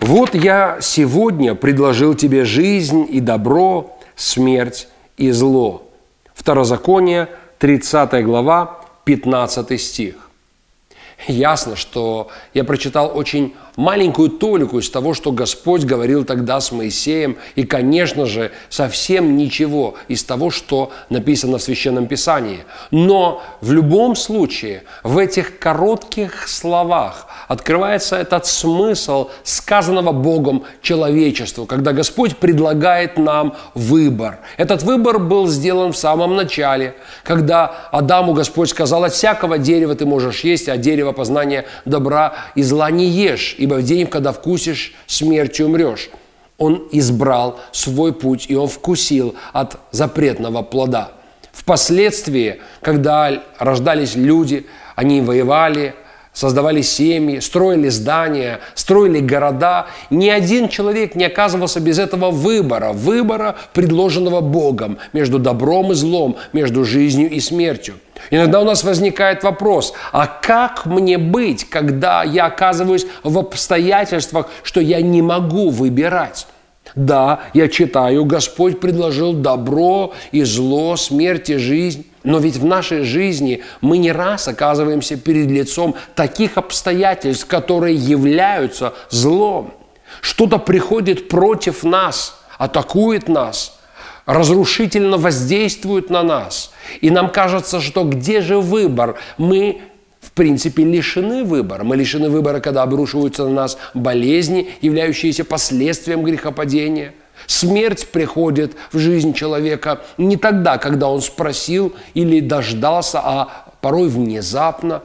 Вот я сегодня предложил тебе жизнь и добро, смерть и зло. Второзаконие, 30 глава, 15 стих. Ясно, что я прочитал очень маленькую толику из того, что Господь говорил тогда с Моисеем, и, конечно же, совсем ничего из того, что написано в Священном Писании. Но в любом случае, в этих коротких словах открывается этот смысл сказанного Богом человечеству, когда Господь предлагает нам выбор. Этот выбор был сделан в самом начале, когда Адаму Господь сказал, от всякого дерева ты можешь есть, а дерево познания добра и зла не ешь, ибо в день, когда вкусишь, смертью умрешь. Он избрал свой путь, и он вкусил от запретного плода. Впоследствии, когда рождались люди, они воевали, создавали семьи, строили здания, строили города. Ни один человек не оказывался без этого выбора, выбора, предложенного Богом между добром и злом, между жизнью и смертью. Иногда у нас возникает вопрос, а как мне быть, когда я оказываюсь в обстоятельствах, что я не могу выбирать? Да, я читаю, Господь предложил добро и зло, смерть и жизнь. Но ведь в нашей жизни мы не раз оказываемся перед лицом таких обстоятельств, которые являются злом. Что-то приходит против нас, атакует нас, разрушительно воздействует на нас. И нам кажется, что где же выбор? Мы в принципе, лишены выбора. Мы лишены выбора, когда обрушиваются на нас болезни, являющиеся последствием грехопадения – Смерть приходит в жизнь человека не тогда, когда он спросил или дождался, а порой внезапно.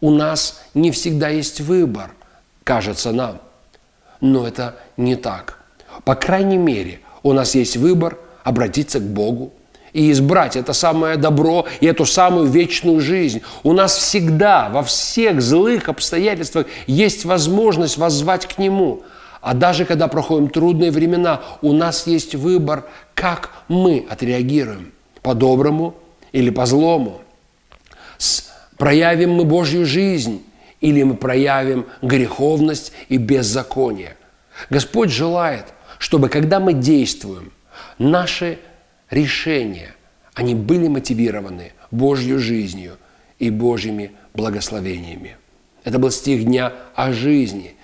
У нас не всегда есть выбор, кажется нам. Но это не так. По крайней мере, у нас есть выбор обратиться к Богу и избрать это самое добро и эту самую вечную жизнь. У нас всегда, во всех злых обстоятельствах есть возможность воззвать к Нему – а даже когда проходим трудные времена, у нас есть выбор, как мы отреагируем. По-доброму или по-злому. Проявим мы Божью жизнь или мы проявим греховность и беззаконие. Господь желает, чтобы когда мы действуем, наши решения, они были мотивированы Божью жизнью и Божьими благословениями. Это был стих дня о жизни –